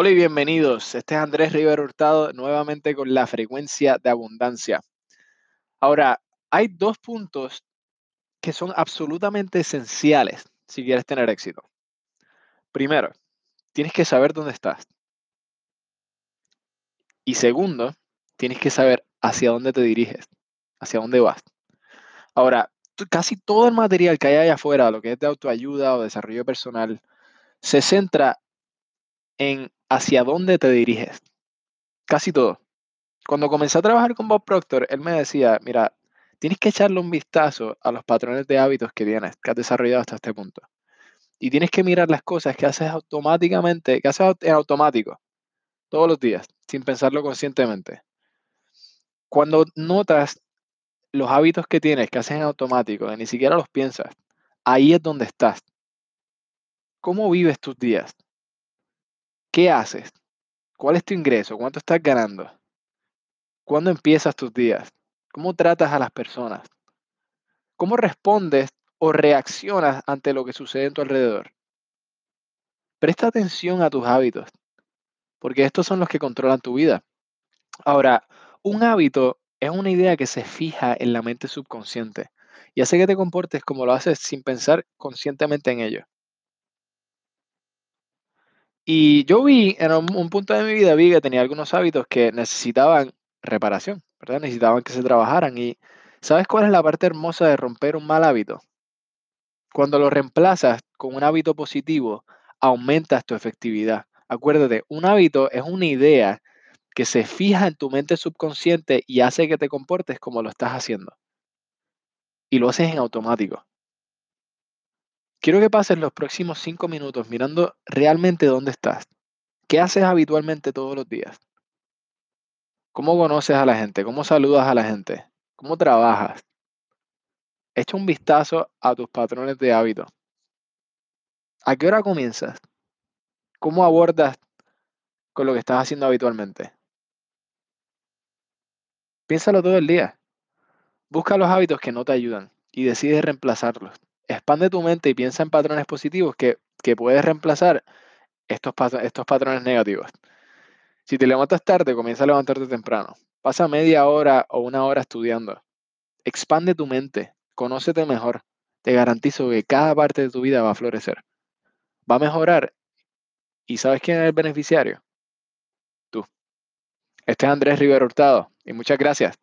Hola y bienvenidos. Este es Andrés Rivera Hurtado nuevamente con la frecuencia de abundancia. Ahora, hay dos puntos que son absolutamente esenciales si quieres tener éxito. Primero, tienes que saber dónde estás. Y segundo, tienes que saber hacia dónde te diriges, hacia dónde vas. Ahora, casi todo el material que hay allá afuera, lo que es de autoayuda o desarrollo personal, se centra en hacia dónde te diriges. Casi todo. Cuando comencé a trabajar con Bob Proctor, él me decía, mira, tienes que echarle un vistazo a los patrones de hábitos que tienes, que has desarrollado hasta este punto. Y tienes que mirar las cosas que haces automáticamente, que haces en automático, todos los días, sin pensarlo conscientemente. Cuando notas los hábitos que tienes, que haces en automático, que ni siquiera los piensas, ahí es donde estás. ¿Cómo vives tus días? ¿Qué haces? ¿Cuál es tu ingreso? ¿Cuánto estás ganando? ¿Cuándo empiezas tus días? ¿Cómo tratas a las personas? ¿Cómo respondes o reaccionas ante lo que sucede en tu alrededor? Presta atención a tus hábitos, porque estos son los que controlan tu vida. Ahora, un hábito es una idea que se fija en la mente subconsciente y hace que te comportes como lo haces sin pensar conscientemente en ello. Y yo vi, en un, punto de mi vida, vi que tenía algunos hábitos que necesitaban reparación, ¿verdad? Necesitaban que se trabajaran. Y ¿sabes cuál es la parte hermosa de romper un mal hábito? Cuando lo reemplazas con un hábito positivo, aumentas tu efectividad. Acuérdate, un hábito es una idea que se fija en tu mente subconsciente y hace que te comportes como lo estás haciendo. Y lo haces en automático. Quiero que pases los próximos cinco minutos mirando realmente dónde estás. ¿Qué haces habitualmente todos los días? ¿Cómo conoces a la gente? ¿Cómo saludas a la gente? ¿Cómo trabajas? Echa un vistazo a tus patrones de hábito. ¿A qué hora comienzas? ¿Cómo abordas con lo que estás haciendo habitualmente? Piénsalo todo el día. Busca los hábitos que no te ayudan y decide reemplazarlos expande tu mente y piensa en patrones positivos que, puedes reemplazar estos, patrones negativos. Si te levantas tarde, comienza a levantarte temprano. Pasa media hora o una hora estudiando. Expande tu mente, conócete mejor. Te garantizo que cada parte de tu vida va a florecer. Va a mejorar. ¿Y sabes quién es el beneficiario? Tú. Este es Andrés Rivero Hurtado y muchas gracias.